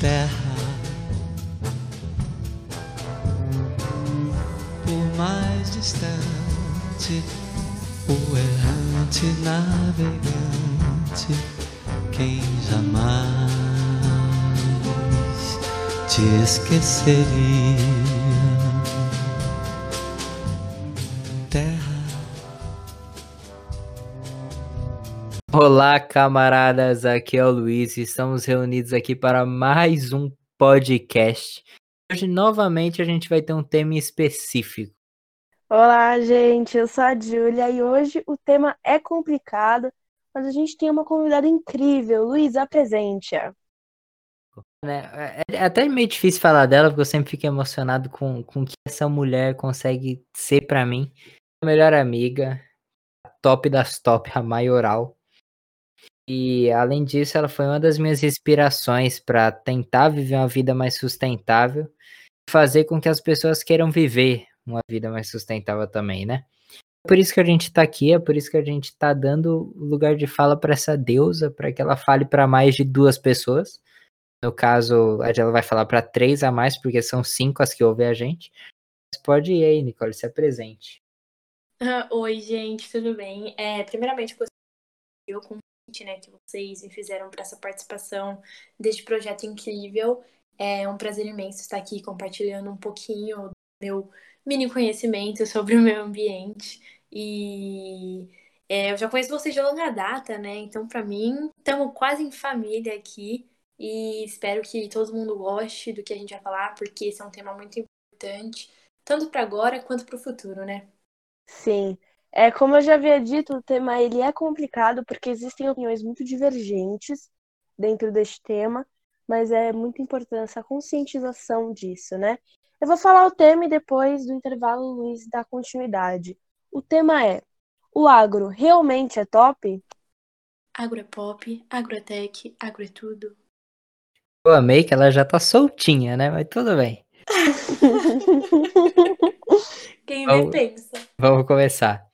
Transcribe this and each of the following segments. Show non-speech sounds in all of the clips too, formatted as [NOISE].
terra. Por mais distante, o errante navegante, quem jamais te esqueceria. Olá, camaradas, aqui é o Luiz e estamos reunidos aqui para mais um podcast. Hoje, novamente, a gente vai ter um tema específico. Olá, gente, eu sou a Júlia e hoje o tema é complicado, mas a gente tem uma convidada incrível. Luiz, apresente-a. Né, É é até meio difícil falar dela, porque eu sempre fico emocionado com, com o que essa mulher consegue ser pra mim. A melhor amiga, a top das top, a maioral. E além disso, ela foi uma das minhas inspirações para tentar viver uma vida mais sustentável fazer com que as pessoas queiram viver uma vida mais sustentável também, né? É por isso que a gente tá aqui, é por isso que a gente tá dando lugar de fala para essa deusa, para que ela fale para mais de duas pessoas. No caso, ela vai falar para três a mais, porque são cinco as que ouvem a gente. Mas pode ir aí, Nicole, se apresente. Ah, Oi, gente, tudo bem? É, primeiramente, o convite né, que vocês me fizeram para essa participação deste projeto incrível. É um prazer imenso estar aqui compartilhando um pouquinho do meu mini conhecimento sobre o meio ambiente. E é, eu já conheço vocês de longa data, né? Então, para mim, estamos quase em família aqui. E espero que todo mundo goste do que a gente vai falar, porque esse é um tema muito importante, tanto para agora quanto para o futuro, né? Sim, é como eu já havia dito, o tema ele é complicado porque existem opiniões muito divergentes dentro deste tema, mas é muito importante essa conscientização disso, né? Eu vou falar o tema e depois do intervalo o Luiz dá continuidade. O tema é: o agro realmente é top? Agro é pop, agro é tech, agro é tudo. Eu amei que ela já tá soltinha, né? Mas tudo bem. [LAUGHS] Quem vê pensa. Vamos começar.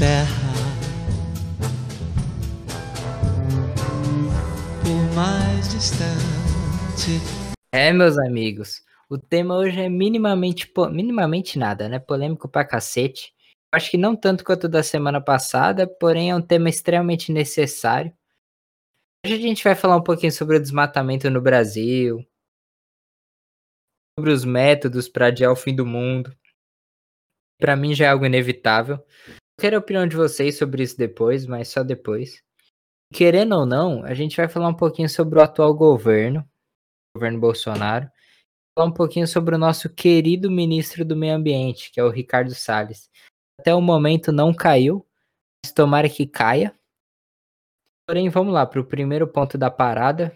Terra. Por mais distante, É, meus amigos, o tema hoje é minimamente, minimamente nada, né? Polêmico pra cacete. Acho que não tanto quanto da semana passada, porém é um tema extremamente necessário. Hoje a gente vai falar um pouquinho sobre o desmatamento no Brasil, sobre os métodos para adiar o fim do mundo. Pra mim já é algo inevitável. Quero a opinião de vocês sobre isso depois, mas só depois. Querendo ou não, a gente vai falar um pouquinho sobre o atual governo, o governo Bolsonaro, falar um pouquinho sobre o nosso querido ministro do Meio Ambiente, que é o Ricardo Salles. Até o momento não caiu, mas tomara que caia. Porém, vamos lá para o primeiro ponto da parada.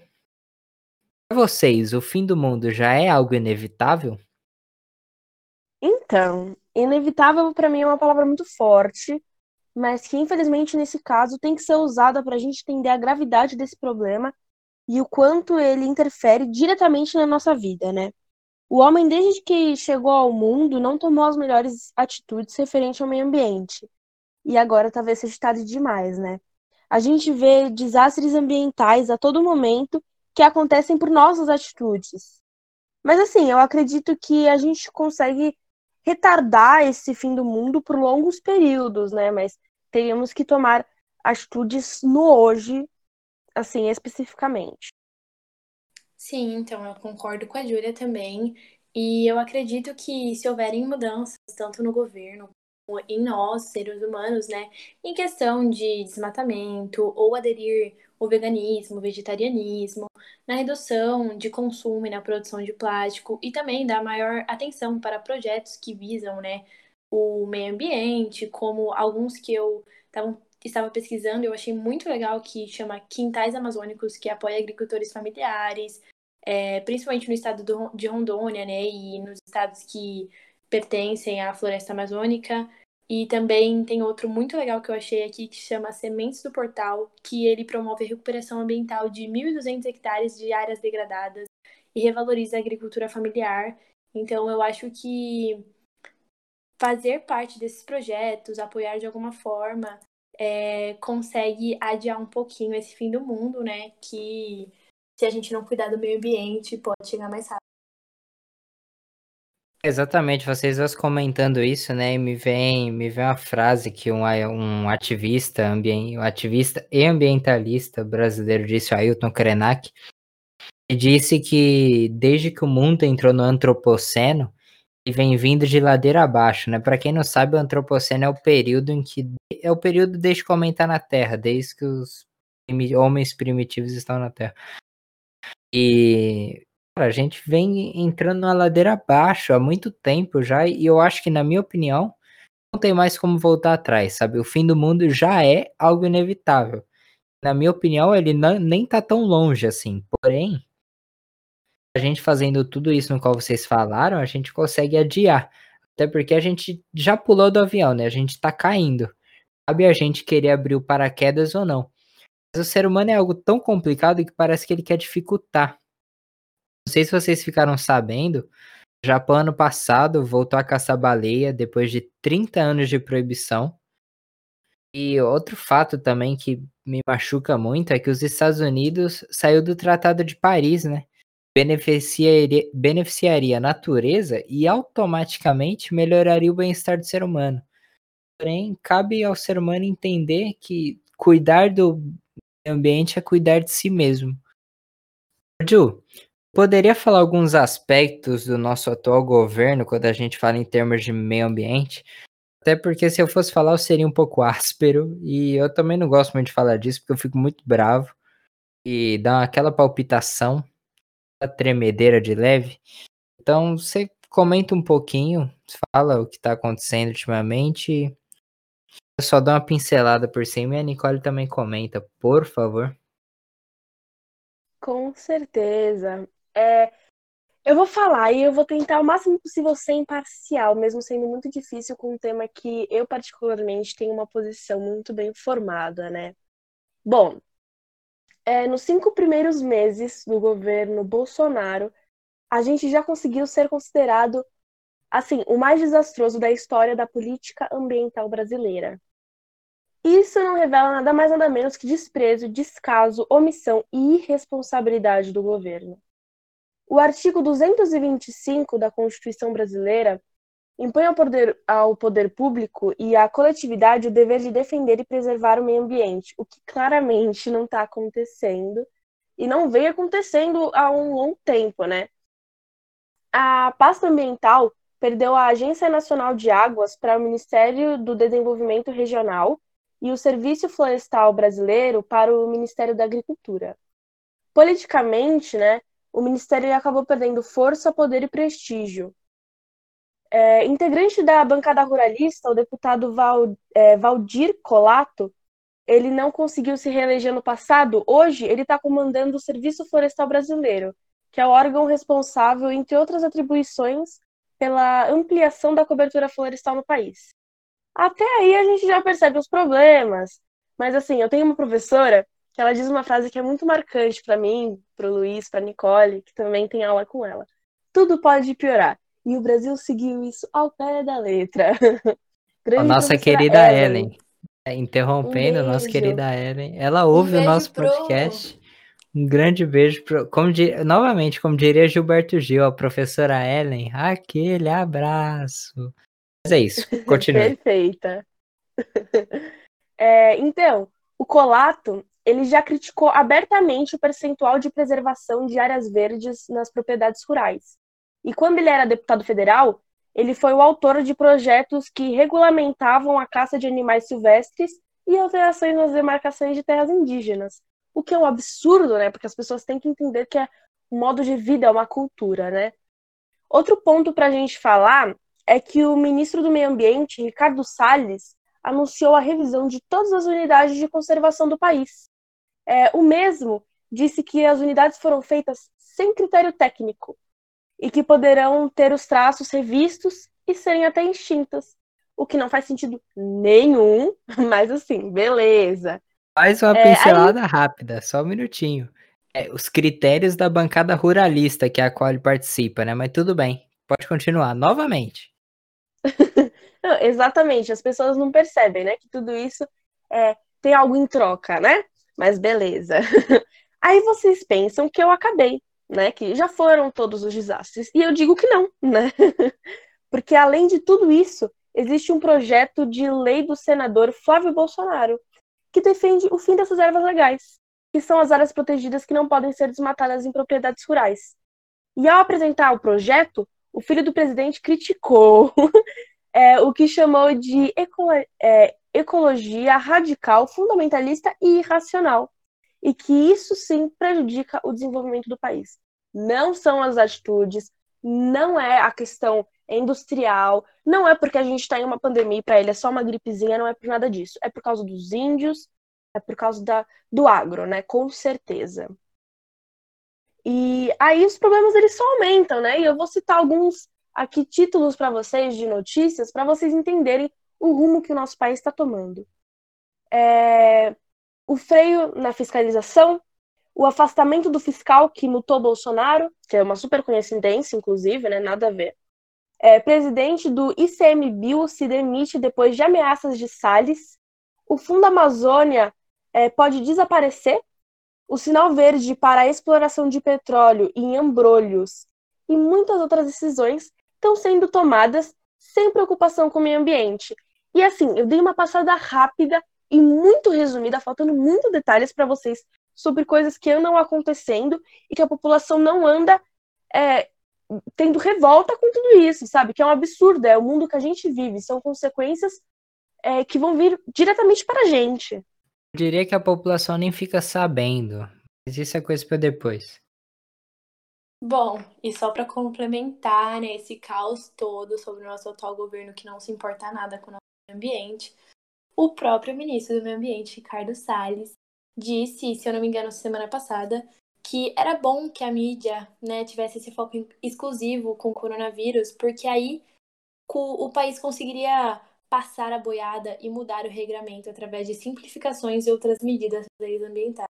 Para vocês, o fim do mundo já é algo inevitável? Então, inevitável para mim é uma palavra muito forte, mas que infelizmente nesse caso tem que ser usada para a gente entender a gravidade desse problema e o quanto ele interfere diretamente na nossa vida, né? O homem, desde que chegou ao mundo, não tomou as melhores atitudes referente ao meio ambiente. E agora talvez seja tarde demais, né? A gente vê desastres ambientais a todo momento que acontecem por nossas atitudes. Mas assim, eu acredito que a gente consegue retardar esse fim do mundo por longos períodos, né? Mas teríamos que tomar atitudes no hoje, assim, especificamente. Sim, então eu concordo com a Júlia também. E eu acredito que se houverem mudanças, tanto no governo em nós, seres humanos, né, em questão de desmatamento ou aderir ao veganismo, vegetarianismo, na redução de consumo e na produção de plástico e também dar maior atenção para projetos que visam, né, o meio ambiente, como alguns que eu tava, estava pesquisando, eu achei muito legal que chama Quintais Amazônicos, que apoia agricultores familiares, é, principalmente no estado do- de Rondônia, né, e nos estados que pertencem à floresta amazônica. E também tem outro muito legal que eu achei aqui que chama Sementes do Portal, que ele promove a recuperação ambiental de 1.200 hectares de áreas degradadas e revaloriza a agricultura familiar. Então eu acho que fazer parte desses projetos, apoiar de alguma forma, é, consegue adiar um pouquinho esse fim do mundo, né? Que se a gente não cuidar do meio ambiente, pode chegar mais rápido. Exatamente, vocês dois comentando isso, né? E me vem, me vem uma frase que um, um ativista, um ativista e ambientalista brasileiro disse, Ailton Krenak, disse que desde que o mundo entrou no antropoceno, ele vem vindo de ladeira abaixo, né? Para quem não sabe, o antropoceno é o período em que é o período desde que aumentar na Terra, desde que os homens primitivos estão na Terra. E Cara, a gente vem entrando na ladeira abaixo há muito tempo já, e eu acho que, na minha opinião, não tem mais como voltar atrás, sabe? O fim do mundo já é algo inevitável. Na minha opinião, ele não, nem tá tão longe assim. Porém, a gente fazendo tudo isso no qual vocês falaram, a gente consegue adiar. Até porque a gente já pulou do avião, né? A gente tá caindo. Cabe a gente querer abrir o paraquedas ou não. Mas o ser humano é algo tão complicado que parece que ele quer dificultar. Não sei se vocês ficaram sabendo, o Japão ano passado voltou a caçar baleia depois de 30 anos de proibição. E outro fato também que me machuca muito é que os Estados Unidos saiu do Tratado de Paris, né? Beneficiaria, beneficiaria a natureza e automaticamente melhoraria o bem-estar do ser humano. Porém, cabe ao ser humano entender que cuidar do ambiente é cuidar de si mesmo. Ju, Poderia falar alguns aspectos do nosso atual governo quando a gente fala em termos de meio ambiente? Até porque se eu fosse falar eu seria um pouco [LAUGHS] áspero e eu também não gosto muito de falar disso porque eu fico muito bravo e dá aquela palpitação, a tremedeira de leve. Então você comenta um pouquinho, fala o que está acontecendo ultimamente. Eu só dou uma pincelada por cima e a Nicole também comenta, por favor. Com certeza. É, eu vou falar e eu vou tentar o máximo possível ser imparcial, mesmo sendo muito difícil com um tema que eu, particularmente, tenho uma posição muito bem formada, né? Bom, é, nos cinco primeiros meses do governo Bolsonaro, a gente já conseguiu ser considerado, assim, o mais desastroso da história da política ambiental brasileira. Isso não revela nada mais nada menos que desprezo, descaso, omissão e irresponsabilidade do governo. O artigo 225 da Constituição Brasileira impõe ao poder, ao poder público e à coletividade o dever de defender e preservar o meio ambiente, o que claramente não está acontecendo e não vem acontecendo há um longo tempo, né? A pasta ambiental perdeu a Agência Nacional de Águas para o Ministério do Desenvolvimento Regional e o Serviço Florestal Brasileiro para o Ministério da Agricultura. Politicamente, né, o ministério acabou perdendo força, poder e prestígio. É, integrante da bancada ruralista, o deputado Val, é, Valdir Colato, ele não conseguiu se reeleger no passado. Hoje, ele está comandando o Serviço Florestal Brasileiro, que é o órgão responsável, entre outras atribuições, pela ampliação da cobertura florestal no país. Até aí a gente já percebe os problemas, mas assim, eu tenho uma professora que ela diz uma frase que é muito marcante para mim, para o Luiz, para Nicole, que também tem aula com ela. Tudo pode piorar. E o Brasil seguiu isso ao pé da letra. [LAUGHS] a nossa querida Ellen. Ellen. É, interrompendo, um nossa querida Ellen. Ela ouve um o nosso podcast. Pro... Um grande beijo. Pro, como novamente, como diria Gilberto Gil, a professora Ellen, aquele abraço. Mas é isso, [LAUGHS] continue. Perfeita. [LAUGHS] É, então, o Colato, ele já criticou abertamente o percentual de preservação de áreas verdes nas propriedades rurais. E quando ele era deputado federal, ele foi o autor de projetos que regulamentavam a caça de animais silvestres e alterações nas demarcações de terras indígenas. O que é um absurdo, né? Porque as pessoas têm que entender que é um modo de vida, é uma cultura, né? Outro ponto para a gente falar é que o ministro do Meio Ambiente, Ricardo Salles, anunciou a revisão de todas as unidades de conservação do país. É, o mesmo disse que as unidades foram feitas sem critério técnico e que poderão ter os traços revistos e serem até extintas, o que não faz sentido nenhum, [LAUGHS] mas assim, beleza. Faz uma é, pincelada aí... rápida, só um minutinho. É, os critérios da bancada ruralista que é a qual ele participa, né? Mas tudo bem, pode continuar novamente. [LAUGHS] não, exatamente, as pessoas não percebem, né? Que tudo isso é, tem algo em troca, né? Mas beleza. [LAUGHS] Aí vocês pensam que eu acabei, né? Que já foram todos os desastres. E eu digo que não, né? [LAUGHS] Porque além de tudo isso, existe um projeto de lei do senador Flávio Bolsonaro que defende o fim dessas ervas legais, que são as áreas protegidas que não podem ser desmatadas em propriedades rurais. E ao apresentar o projeto, o filho do presidente criticou [LAUGHS] é, o que chamou de é, ecologia radical, fundamentalista e irracional, e que isso sim prejudica o desenvolvimento do país. Não são as atitudes, não é a questão industrial, não é porque a gente está em uma pandemia para ele é só uma gripezinha, não é por nada disso. É por causa dos índios, é por causa da, do agro, né? Com certeza. E aí os problemas eles só aumentam, né? E eu vou citar alguns aqui títulos para vocês de notícias para vocês entenderem o rumo que o nosso país está tomando. É... O freio na fiscalização, o afastamento do fiscal que mutou Bolsonaro, que é uma super coincidência, inclusive, né? Nada a ver. É, presidente do ICMBio se demite depois de ameaças de Salles. O Fundo Amazônia é, pode desaparecer o sinal verde para a exploração de petróleo em Ambrolhos e muitas outras decisões estão sendo tomadas sem preocupação com o meio ambiente. E assim, eu dei uma passada rápida e muito resumida, faltando muitos detalhes para vocês sobre coisas que andam acontecendo e que a população não anda é, tendo revolta com tudo isso, sabe? Que é um absurdo, é o mundo que a gente vive, são consequências é, que vão vir diretamente para a gente. Eu diria que a população nem fica sabendo. Mas isso é coisa para depois. Bom, e só para complementar né, esse caos todo sobre o nosso atual governo que não se importa nada com o nosso meio ambiente, o próprio ministro do Meio Ambiente, Ricardo Salles, disse, se eu não me engano, semana passada, que era bom que a mídia né, tivesse esse foco exclusivo com o coronavírus, porque aí o país conseguiria passar a boiada e mudar o regramento através de simplificações e outras medidas das leis ambientais.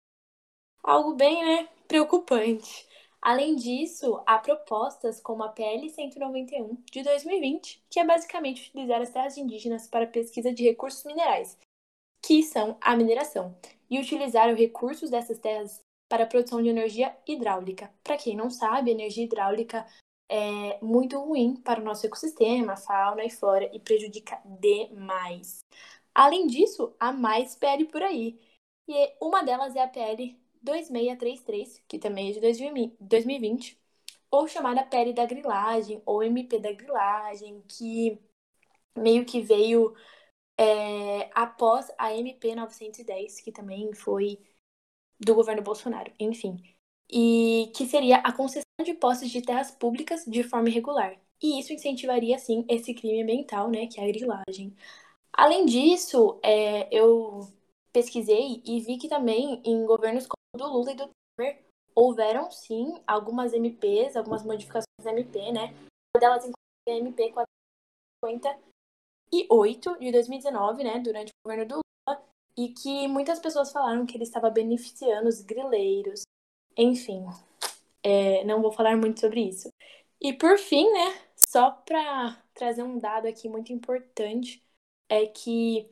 Algo bem, né, preocupante. Além disso, há propostas como a PL 191 de 2020, que é basicamente utilizar as terras indígenas para pesquisa de recursos minerais, que são a mineração, e utilizar os recursos dessas terras para a produção de energia hidráulica. Para quem não sabe, energia hidráulica é muito ruim para o nosso ecossistema, fauna e flora e prejudica demais. Além disso, há mais PL por aí. E uma delas é a PL 2633, que também é de 2020, ou chamada PL da grilagem, ou MP da grilagem, que meio que veio é, após a MP 910, que também foi do governo Bolsonaro, enfim e que seria a concessão de posses de terras públicas de forma irregular. E isso incentivaria, sim, esse crime ambiental, né, que é a grilagem. Além disso, é, eu pesquisei e vi que também em governos do Lula e do Temer houveram, sim, algumas MPs, algumas modificações da MP, né, uma delas inclusive a MP 458 de 2019, né, durante o governo do Lula, e que muitas pessoas falaram que ele estava beneficiando os grileiros, enfim, é, não vou falar muito sobre isso. E por fim, né, só para trazer um dado aqui muito importante, é que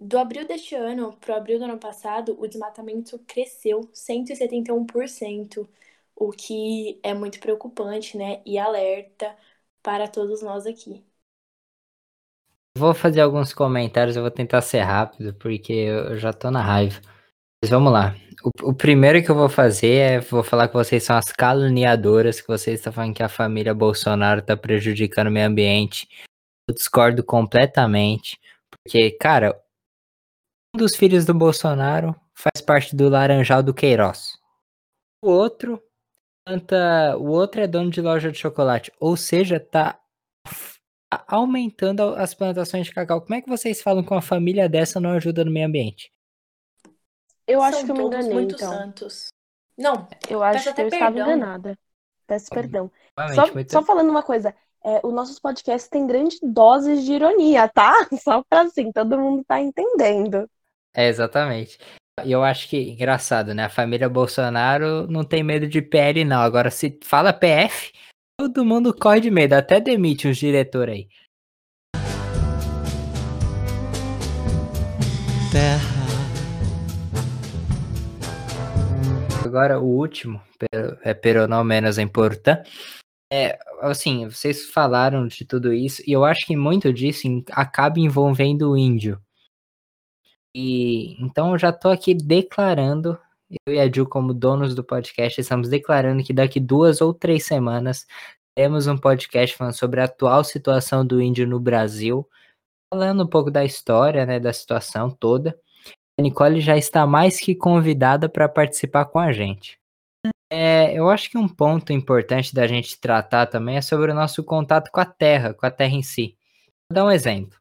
do abril deste ano para o abril do ano passado, o desmatamento cresceu 171%, o que é muito preocupante, né, e alerta para todos nós aqui. Vou fazer alguns comentários, eu vou tentar ser rápido, porque eu já tô na raiva. Mas vamos lá. O, o, primeiro que eu vou fazer é vou falar que vocês são as caluniadoras, que vocês estão falando que a família Bolsonaro está prejudicando o meio ambiente. Eu discordo completamente, porque, cara, um dos filhos do Bolsonaro faz parte do Laranjal do Queiroz. O outro planta, o outro é dono de loja de chocolate, ou seja, tá aumentando as plantações de cacau. Como é que vocês falam que uma família dessa não ajuda no meio ambiente? Eu acho São que eu me enganei, muito então. santos. Não, eu acho que eu perdão. estava enganada. Peço perdão. Só, muito... só, falando uma coisa, é, os nossos podcasts têm grandes doses de ironia, tá? [LAUGHS] Só pra assim, todo mundo tá entendendo. É, exatamente. E eu acho que, engraçado, né? A família Bolsonaro não tem medo de PL, não. Agora, se fala PF, todo mundo corre de medo. Até demite os diretores aí. Terra. Agora, o último, é pelo não menos importante. É, assim, vocês falaram de tudo isso, e eu acho que muito disso acaba envolvendo o índio e então eu já tô aqui declarando, eu e a Ju, como donos do podcast, estamos declarando que daqui duas ou três semanas temos um podcast falando sobre a atual situação do índio no Brasil, falando um pouco da história, né, da situação toda. A Nicole já está mais que convidada para participar com a gente. É, eu acho que um ponto importante da gente tratar também é sobre o nosso contato com a Terra, com a Terra em si. Vou dar um exemplo.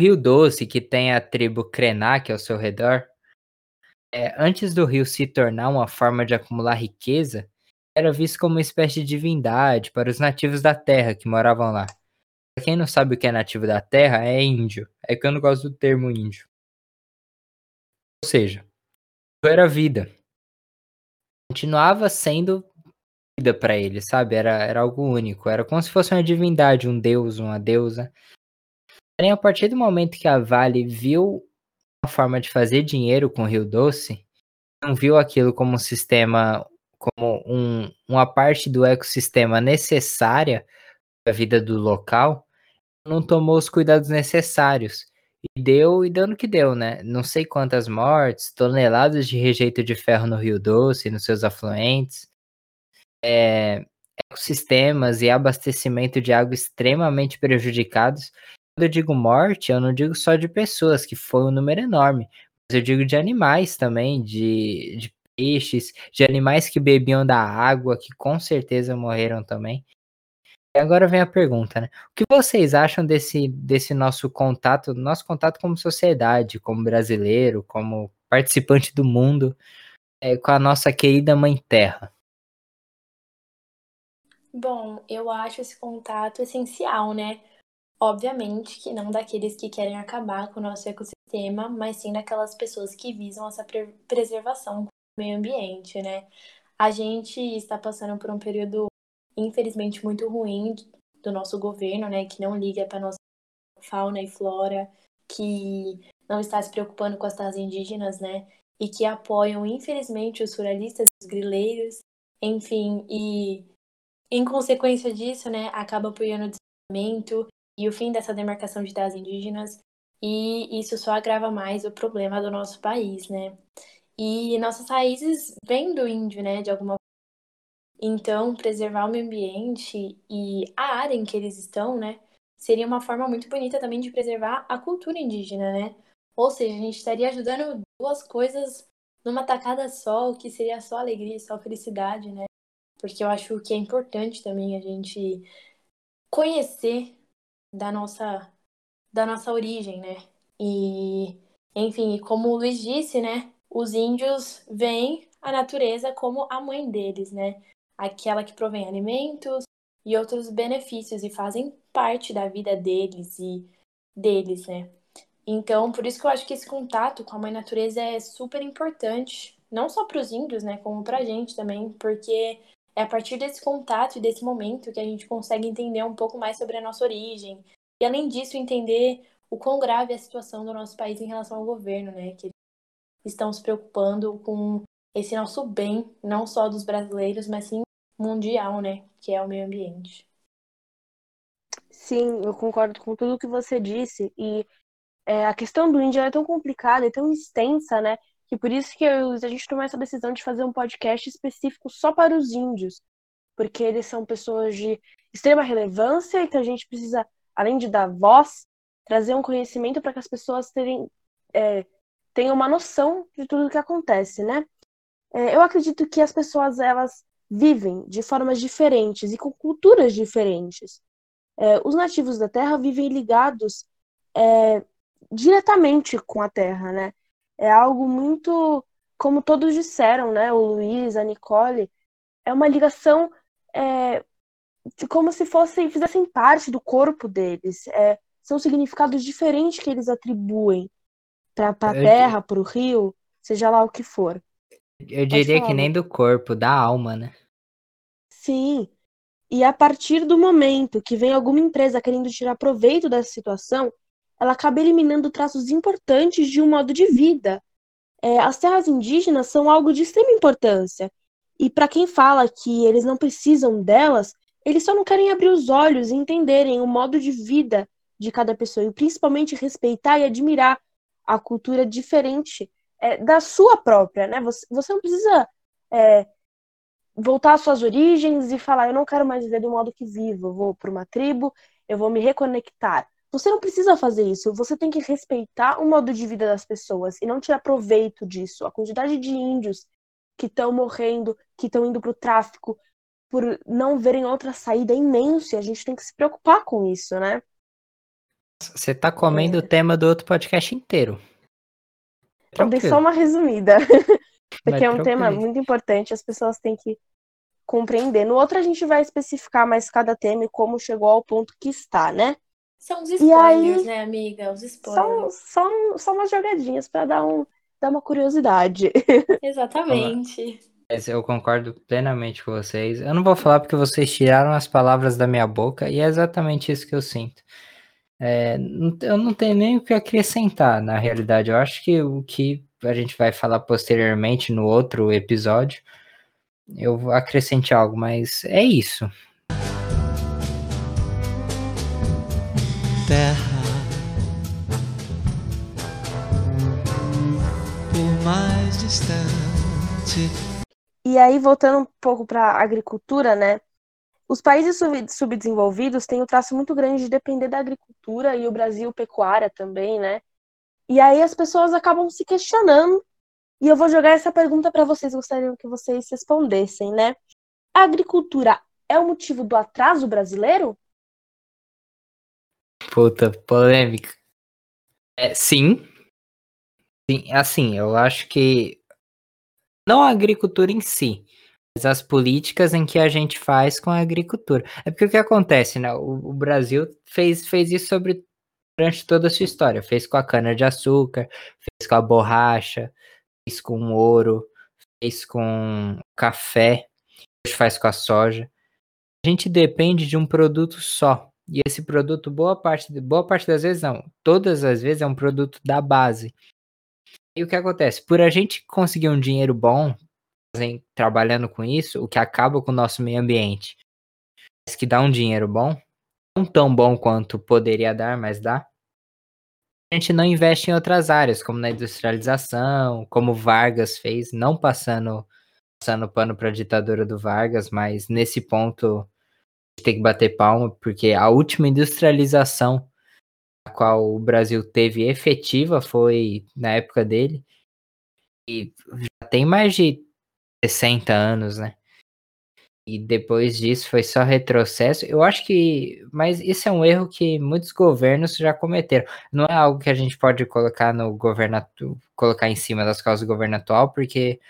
Rio Doce, que tem a tribo Krenak ao seu redor, é, antes do rio se tornar uma forma de acumular riqueza, era visto como uma espécie de divindade para os nativos da terra que moravam lá. Pra quem não sabe o que é nativo da terra, é índio. É que eu não gosto do termo índio. Ou seja, era vida. Continuava sendo vida para ele, sabe? Era, era algo único. Era como se fosse uma divindade, um deus, uma deusa. Porém, a partir do momento que a Vale viu uma forma de fazer dinheiro com o Rio Doce, não viu aquilo como um sistema, como um, uma parte do ecossistema necessária para a vida do local, não tomou os cuidados necessários. E deu, e no que deu, né? Não sei quantas mortes, toneladas de rejeito de ferro no Rio Doce nos seus afluentes, é, ecossistemas e abastecimento de água extremamente prejudicados quando eu digo morte, eu não digo só de pessoas, que foi um número enorme, mas eu digo de animais também, de, de peixes, de animais que bebiam da água, que com certeza morreram também. E agora vem a pergunta, né? O que vocês acham desse, desse nosso contato, nosso contato como sociedade, como brasileiro, como participante do mundo, é, com a nossa querida Mãe Terra? Bom, eu acho esse contato essencial, né? Obviamente que não daqueles que querem acabar com o nosso ecossistema, mas sim daquelas pessoas que visam essa pre preservação do meio ambiente, né? A gente está passando por um período, infelizmente, muito ruim do nosso governo, né? Que não liga para nossa fauna e flora, que não está se preocupando com as terras indígenas, né? E que apoiam, infelizmente, os ruralistas, os grileiros, enfim, e em consequência disso, né, acaba apoiando o desenvolvimento e o fim dessa demarcação de terras indígenas, e isso só agrava mais o problema do nosso país, né? E nossas raízes vêm do índio, né, de alguma então, preservar o meio ambiente e a área em que eles estão, né, seria uma forma muito bonita também de preservar a cultura indígena, né? Ou seja, a gente estaria ajudando duas coisas numa tacada só, o que seria só alegria, só felicidade, né? Porque eu acho que é importante também a gente conhecer da nossa da nossa origem, né? E enfim, como o Luiz disse, né? Os índios veem a natureza como a mãe deles, né? Aquela que provém alimentos e outros benefícios e fazem parte da vida deles e deles, né? Então, por isso que eu acho que esse contato com a mãe natureza é super importante, não só para os índios, né, como para a gente também, porque é a partir desse contato e desse momento que a gente consegue entender um pouco mais sobre a nossa origem, e além disso, entender o quão grave é a situação do nosso país em relação ao governo, né? Que estão se preocupando com esse nosso bem, não só dos brasileiros, mas sim mundial, né? Que é o meio ambiente. Sim, eu concordo com tudo que você disse. E é, a questão do índio é tão complicada e tão extensa, né? Que por isso que eu, a gente tomou essa decisão de fazer um podcast específico só para os índios. Porque eles são pessoas de extrema relevância, então a gente precisa além de dar voz, trazer um conhecimento para que as pessoas terem, é, tenham uma noção de tudo o que acontece, né? É, eu acredito que as pessoas elas vivem de formas diferentes e com culturas diferentes. É, os nativos da Terra vivem ligados é, diretamente com a Terra, né? É algo muito, como todos disseram, né? O Luiz, a Nicole, é uma ligação é, como se fossem, fizessem parte do corpo deles. É, são significados diferentes que eles atribuem para a terra, para o rio, seja lá o que for. Eu diria que nem do corpo, da alma, né? Sim. E a partir do momento que vem alguma empresa querendo tirar proveito dessa situação, ela acaba eliminando traços importantes de um modo de vida. é, as terras indígenas são algo de extrema importância. E para quem fala que eles não precisam delas, eles só não querem abrir os olhos e entenderem o modo de vida de cada pessoa e principalmente respeitar e admirar a cultura diferente é, da sua própria, né? Você, você não precisa é, voltar às suas origens e falar, eu não quero mais viver do modo que vivo, eu vou para uma tribo, eu vou me reconectar. Você não precisa fazer isso, você tem que respeitar o modo de vida das pessoas e não tirar proveito disso. A quantidade de índios que estão morrendo, que estão indo para o tráfico, por não verem outra saída é imenso e a gente tem que se preocupar com isso, né? Você tá comendo é... o tema do outro podcast inteiro. Eu dei só uma resumida. [LAUGHS] [LAUGHS] Porque é um tema muito importante, as pessoas têm que compreender. No outro a gente vai especificar mais cada tema e como chegou ao ponto que está, né? São os spoilers, aí, né, amiga? Os spoilers. São, são, são umas jogadinhas para dar, um, dar uma curiosidade. [LAUGHS] Exatamente. Eu concordo plenamente com vocês. Eu não vou falar porque vocês tiraram as palavras da minha boca e é exatamente isso que eu sinto. É, eu não tenho nem o que acrescentar, na realidade. Eu acho que o que a gente vai falar posteriormente no outro episódio, eu acrescente algo, mas é isso. Terra, por mais distante. E aí, voltando um pouco para a agricultura, né? Os países subdesenvolvidos têm o um traço muito grande de depender da agricultura e o Brasil pecuária também, né? E aí as pessoas acabam se questionando. E eu vou jogar essa pergunta para vocês, gostariam que vocês respondessem, né? A agricultura é o motivo do atraso brasileiro? Puta, polêmica. É, sim. Sim, assim, eu acho que não a agricultura em si, as políticas em que a gente faz com a agricultura. É porque o que acontece, né? O, o Brasil fez, fez isso sobre durante toda a sua história. Fez com a cana-de-açúcar, fez com a borracha, fez com o ouro, fez com café, hoje faz com a soja. A gente depende de um produto só. E esse produto, boa parte, boa parte das vezes não, todas as vezes é um produto da base. E o que acontece? Por a gente conseguir um dinheiro bom, trabalhando com isso, o que acaba com o nosso meio ambiente, mas que dá um dinheiro bom, não tão bom quanto poderia dar, mas dá. A gente não investe em outras áreas, como na industrialização, como Vargas fez, não passando passando pano para a ditadura do Vargas, mas nesse ponto tem que bater palma, porque a última industrialização a qual o Brasil teve efetiva foi na época dele, e já tem mais de 60 anos, né? E depois disso foi só retrocesso. Eu acho que. Mas isso é um erro que muitos governos já cometeram. Não é algo que a gente pode colocar no governo colocar em cima das causas do governo atual, porque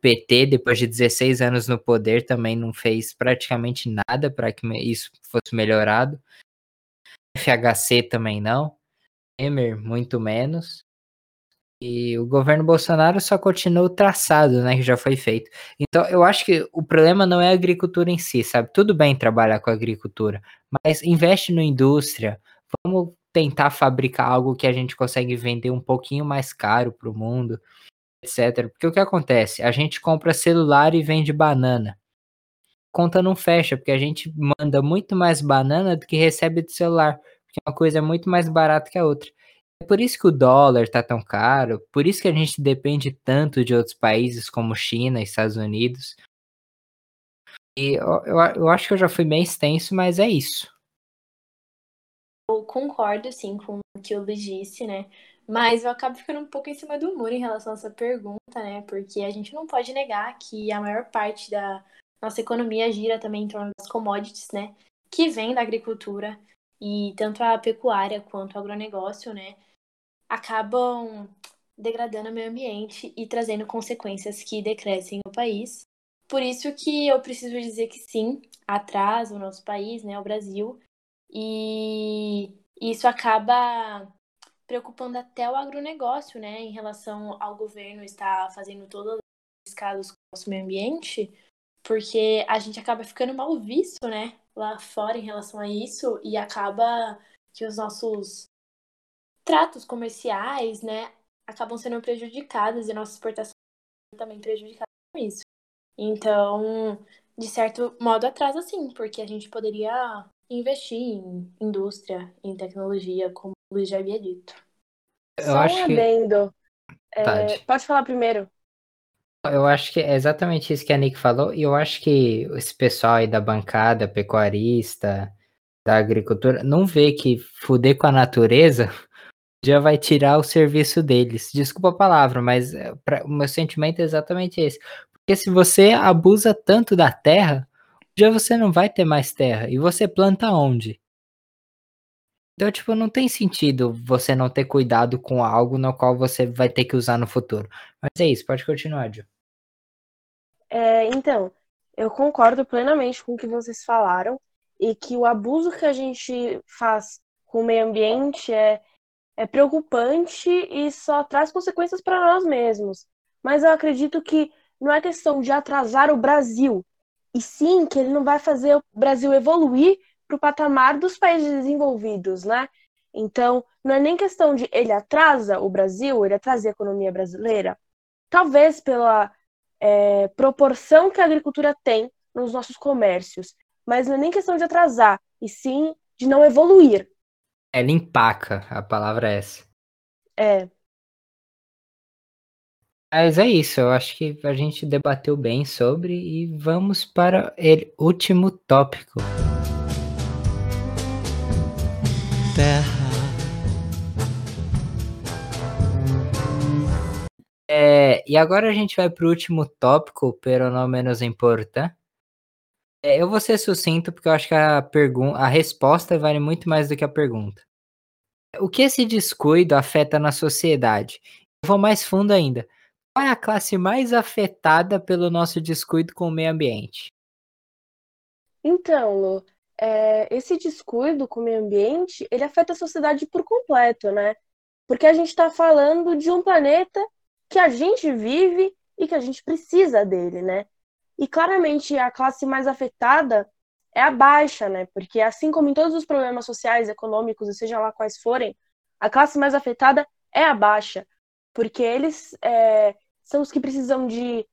PT, depois de 16 anos no poder, também não fez praticamente nada para que isso fosse melhorado. FHC também não. Temer, muito menos. E o governo Bolsonaro só continua o traçado, né, que já foi feito. Então, eu acho que o problema não é a agricultura em si, sabe? Tudo bem trabalhar com a agricultura, mas investe na indústria. Vamos tentar fabricar algo que a gente consegue vender um pouquinho mais caro para o mundo, etc. Porque o que acontece? A gente compra celular e vende banana. Conta não fecha, porque a gente manda muito mais banana do que recebe do celular, porque uma coisa é muito mais barata que a outra. É por isso que o dólar tá tão caro, por isso que a gente depende tanto de outros países como China Estados Unidos. E eu, eu, eu acho que eu já fui bem extenso, mas é isso. Eu concordo, sim, com o que o Luiz disse, né? Mas eu acabo ficando um pouco em cima do muro em relação a essa pergunta, né? Porque a gente não pode negar que a maior parte da nossa economia gira também em torno das commodities, né? Que vem da agricultura. E tanto a pecuária quanto o agronegócio, né? acabam degradando o meio ambiente e trazendo consequências que decrescem o país. Por isso que eu preciso dizer que sim, atrasa o nosso país, né, o Brasil, e isso acaba preocupando até o agronegócio, né, em relação ao governo estar fazendo todos os casos com o nosso meio ambiente, porque a gente acaba ficando mal visto, né, lá fora em relação a isso, e acaba que os nossos tratos comerciais, né, acabam sendo prejudicadas e nossas exportações também prejudicadas com isso. Então, de certo modo, atrasa sim, porque a gente poderia investir em indústria, em tecnologia, como o Luiz já havia dito. Eu Só acho um que- adendo. É, Tati. pode falar primeiro. Eu acho que é exatamente isso que a Nick falou, e eu acho que esse pessoal aí da bancada, pecuarista, da agricultura, não vê que fuder com a natureza [LAUGHS] já vai tirar o serviço deles. Desculpa a palavra, mas é, pra- o meu sentimento é exatamente esse. Porque se você abusa tanto da terra, já você não vai ter mais terra. E você planta onde? Então, tipo, não tem sentido você não ter cuidado com algo no qual você vai ter que usar no futuro. Mas é isso, pode continuar, Gil. É, então, eu concordo plenamente com o que vocês falaram e que o abuso que a gente faz com o meio ambiente é, é preocupante e só traz consequências para nós mesmos. Mas eu acredito que não é questão de atrasar o Brasil, e sim que ele não vai fazer o Brasil evoluir para o patamar dos países desenvolvidos, né? Então, não é nem questão de ele atrasa o Brasil, ele atrasa a economia brasileira. Talvez pela é, proporção que a agricultura tem nos nossos comércios. Mas não é nem questão de atrasar, e sim de não evoluir. Ela empaca, a palavra é essa. É, Mas é isso, eu acho que a gente debateu bem sobre e vamos para o último tópico. terra, É, e agora a gente vai para o último tópico, pero não menos importante. É, eu vou ser sucinto porque eu acho que a, pergun a resposta vale muito mais do que a pergunta. O que esse descuido afeta na sociedade? Eu vou mais fundo ainda. Qual é a classe mais afetada pelo nosso descuido com o meio ambiente? Então, Lu, é, esse descuido com o meio ambiente, ele afeta a sociedade por completo, né? Porque a gente está falando de um planeta que a gente vive e que a gente precisa dele, né? E claramente a classe mais afetada é a baixa, né? Porque assim como em todos os problemas sociais, econômicos, e seja lá quais forem, a classe mais afetada é a baixa, porque eles é, são os que precisam de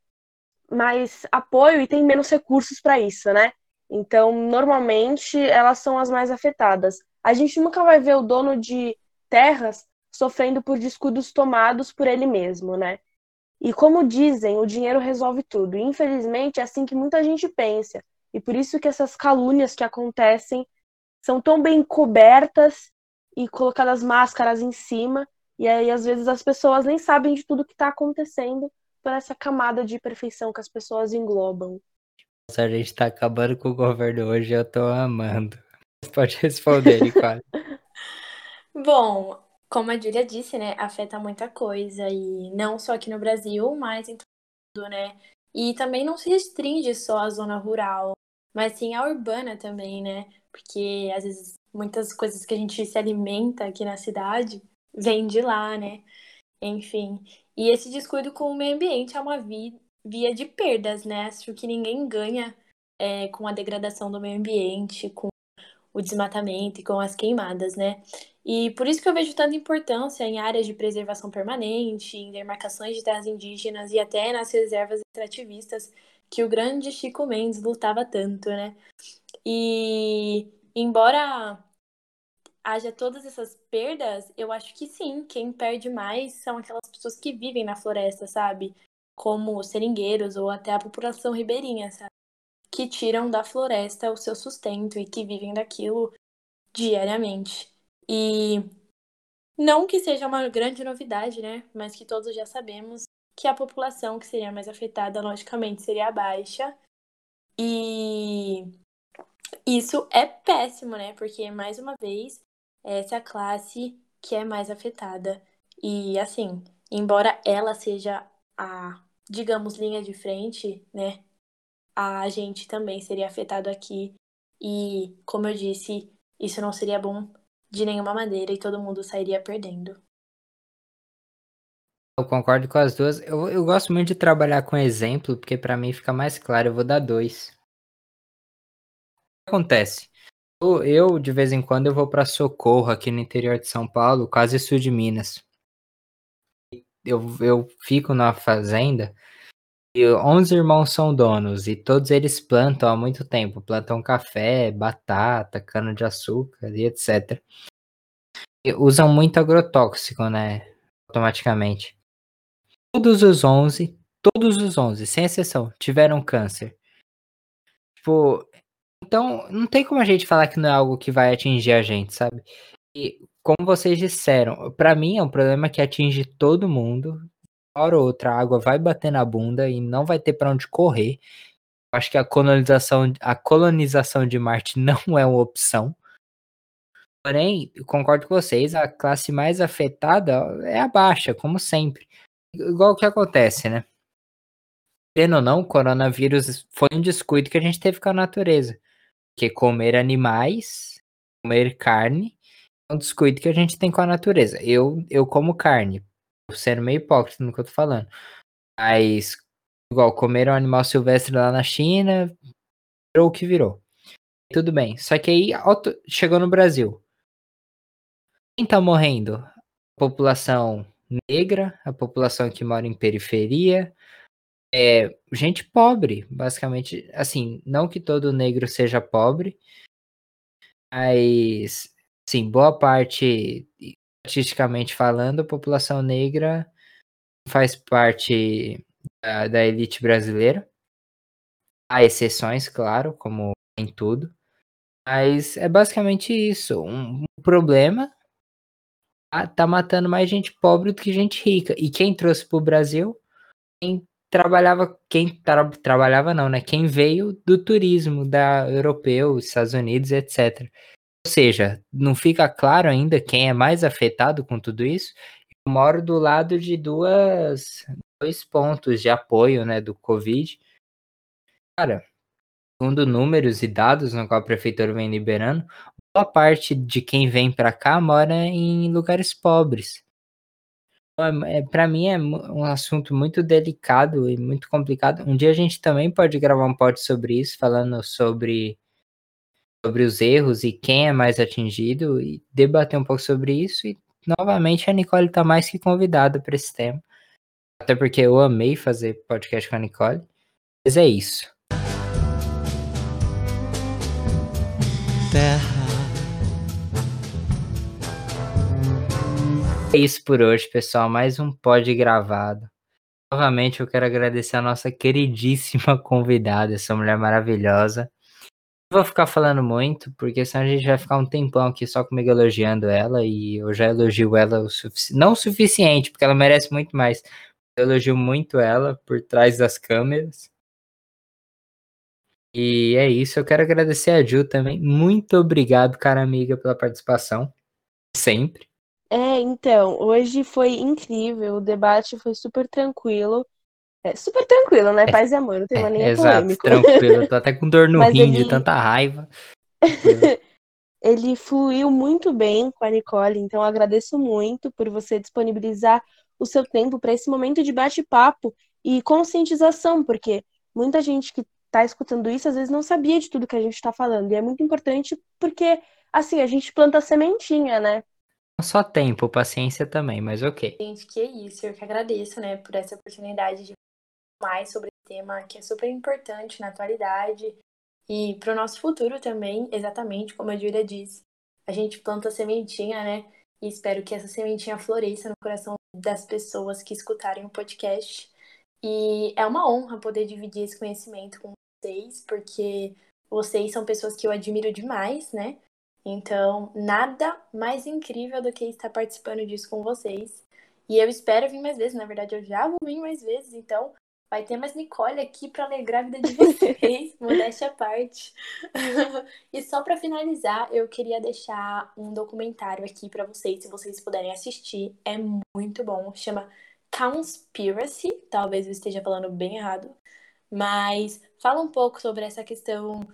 mais apoio e têm menos recursos para isso, né? Então, normalmente, elas são as mais afetadas. A gente nunca vai ver o dono de terras sofrendo por descuidos tomados por ele mesmo, né? E como dizem, o dinheiro resolve tudo. Infelizmente, é assim que muita gente pensa. E por isso que essas calúnias que acontecem são tão bem cobertas e colocadas máscaras em cima. E aí, às vezes, as pessoas nem sabem de tudo que está acontecendo por essa camada de perfeição que as pessoas englobam. Se a gente tá acabando com o governo hoje, eu tô amando. Pode responder, Nicole. [LAUGHS] Bom, como a Julia disse, né, afeta muita coisa e não só aqui no Brasil, mas em tudo, né? E também não se restringe só à zona rural, mas sim à urbana também, né? Porque às vezes muitas coisas que a gente se alimenta aqui na cidade vêm de lá, né? Enfim. E esse descuido com o meio ambiente é uma vi- via de perdas, né? Acho que ninguém ganha é, com a degradação do meio ambiente, com o desmatamento e com as queimadas, né? E por isso que eu vejo tanta importância em áreas de preservação permanente, em demarcações de terras indígenas e até nas reservas extrativistas que o grande Chico Mendes lutava tanto, né? E embora haja todas essas perdas, eu acho que sim, quem perde mais são aquelas pessoas que vivem na floresta, sabe? Como os seringueiros ou até a população ribeirinha, sabe? Que tiram da floresta o seu sustento e que vivem daquilo diariamente. E não que seja uma grande novidade, né? Mas que todos já sabemos que a população que seria mais afetada, logicamente, seria a baixa. E isso é péssimo, né? Porque, mais uma vez, é a classe que é mais afetada. E, assim, embora ela seja a, digamos, linha de frente, né? A gente também seria afetado aqui. E, como eu disse, isso não seria bom de nenhuma maneira e todo mundo sairia perdendo. Eu concordo com as duas. Eu, eu gosto muito de trabalhar com exemplo, porque pra mim fica mais claro. Eu vou dar dois. O que acontece? Eu, de vez em quando, eu vou pra Socorro, aqui no interior de São Paulo, quase sul de Minas. eu, eu fico na fazenda e 11 irmãos são donos e todos eles plantam há muito tempo. Plantam café, batata, cana-de-açúcar e etc. E usam muito agrotóxico, né? Automaticamente. Todos os 11, todos os 11, sem exceção, tiveram câncer. Tipo, então não tem como a gente falar que não é algo que vai atingir a gente, sabe? E como vocês disseram, para mim é um problema que atinge todo mundo. Hora ou outra a água vai bater na bunda e não vai ter para onde correr. Acho que a colonização, a colonização de Marte [LAUGHS] não é uma opção. Porém, concordo com vocês, a classe mais afetada é a baixa, como sempre. Igual o que acontece, né? Querendo ou não, o coronavírus foi um descuido que a gente teve com a natureza. Porque comer animais, comer carne, é um descuido que a gente tem com a natureza. Eu, eu como carne, sendo meio hipócrita no que eu tô falando. Mas, igual, comer um animal silvestre lá na China, virou o que virou. Tudo bem. Só que aí chegou no Brasil. Quem tá morrendo? A população negra, a população que mora em periferia, é, gente pobre, basicamente. Assim, não que todo negro seja pobre, mas, sim, boa parte, estatisticamente falando, a população negra faz parte da, da elite brasileira. Há exceções, claro, como em tudo. Mas é basicamente isso. Um, problema tá matando mais gente pobre do que gente rica. E quem trouxe para o Brasil? Quem trabalhava, quem tra trabalhava não, né? Quem veio do turismo da europeu, Estados Unidos, etc. Ou seja, não fica claro ainda quem é mais afetado com tudo isso. Eu moro do lado de duas dois pontos de apoio, né, do Covid. Cara, segundo números e dados no qual a prefeitura vem liberando, boa parte de quem vem para cá mora em lugares pobres. É, é para mim é um assunto muito delicado e muito complicado. Um dia a gente também pode gravar um pod sobre isso, falando sobre sobre os erros e quem é mais atingido e debater um pouco sobre isso. E novamente a Nicole está mais que convidada para esse tema. Até porque eu amei fazer podcast com a Nicole. Mas é isso. Terra É isso por hoje, pessoal. Mais um pod gravado. Novamente eu quero agradecer a nossa queridíssima [LAUGHS] convidada, essa mulher maravilhosa. Não vou ficar falando muito, porque senão a gente vai ficar um tempão aqui só comigo elogiando ela, e eu já elogio ela o suficiente. Não o suficiente, porque ela merece muito mais. Eu elogio muito ela por trás das câmeras. E é isso, eu quero agradecer a Ju também. Muito obrigado, cara amiga, pela participação. Sempre. É, então, hoje foi incrível, o debate foi super tranquilo. É, super tranquilo, né? Paz e amor, não tem mais nem É, exato, polêmico. tranquilo. Eu tô até com dor no [LAUGHS] Mas rim de ele- tanta raiva. [LAUGHS] Ele fluiu muito bem com a Nicole, então eu agradeço muito por você disponibilizar o seu tempo para esse momento de bate-papo e conscientização, porque muita gente que está escutando isso às vezes não sabia de tudo que a gente está falando, e é muito importante porque, assim, a gente planta sementinha, né? Só tempo, paciência também, mas ok. Gente, que isso, eu que agradeço, né, por essa oportunidade de falar mais sobre esse tema que é super importante na atualidade e para o nosso futuro também, exatamente como a Júlia disse. A gente planta sementinha, né, e espero que essa sementinha floresça no coração das pessoas que escutarem o podcast. E é uma honra poder dividir esse conhecimento com vocês, porque vocês são pessoas que eu admiro demais, né? Então, nada mais incrível do que estar participando disso com vocês. E eu espero vir mais vezes, na verdade eu já vou vir mais vezes, então vai ter mais Nicole aqui para alegrar a vida de vocês, [LAUGHS] modéstia à parte. [LAUGHS] e só para finalizar, eu queria deixar um documentário aqui para vocês, se vocês puderem assistir, é muito bom, chama Conspiracy, talvez eu esteja falando bem errado, mas fala um pouco sobre essa questão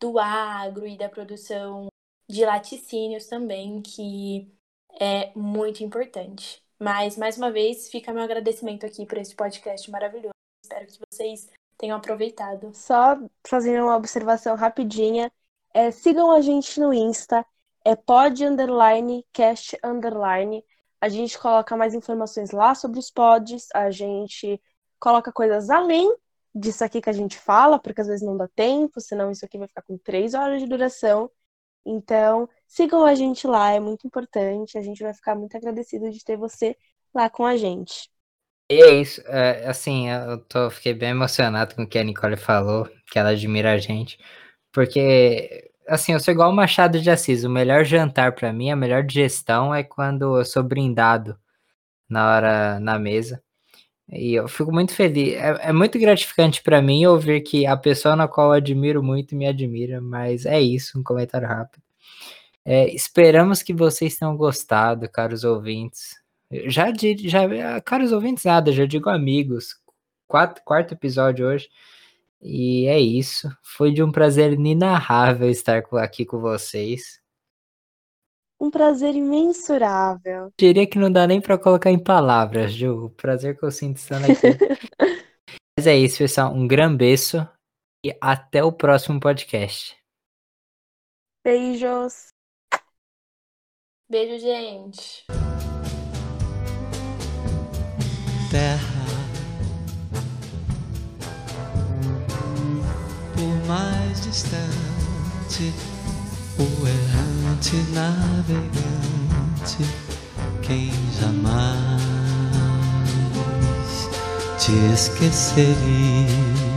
do agro e da produção de laticínios também, que é muito importante. Mas, mais uma vez, fica meu agradecimento aqui por esse podcast maravilhoso. Espero que vocês tenham aproveitado. Só fazendo uma observação rapidinha, é, sigam a gente no Insta, é pod underline cast underline. A gente coloca mais informações lá sobre os pods, a gente coloca coisas além disso aqui que a gente fala, porque às vezes não dá tempo, senão isso aqui vai ficar com três horas de duração. Então, sigam a gente lá, é muito importante. A gente vai ficar muito agradecido de ter você lá com a gente. E é isso, é, assim, eu tô, fiquei bem emocionado com o que a Nicole falou, que ela admira a gente, porque, assim, eu sou igual o Machado de Assis, o melhor jantar para mim, a melhor digestão é quando eu sou brindado na hora, na mesa, e eu fico muito feliz, é, é muito gratificante para mim ouvir que a pessoa na qual eu admiro muito me admira, mas é isso, um comentário rápido. É, esperamos que vocês tenham gostado, caros ouvintes. Já, já caros ouvintes, nada, já digo amigos. Quatro, quarto episódio hoje. E é isso. Foi de um prazer inenarrável estar aqui com vocês. Um prazer imensurável. Diria que não dá nem para colocar em palavras, Ju. O prazer que eu sinto estando aqui. [LAUGHS] Mas é isso, pessoal. Um grande beijo e até o próximo podcast. Beijos. Beijo, gente terra. Por mais distante, o errante navegante, quem jamais te esqueceria.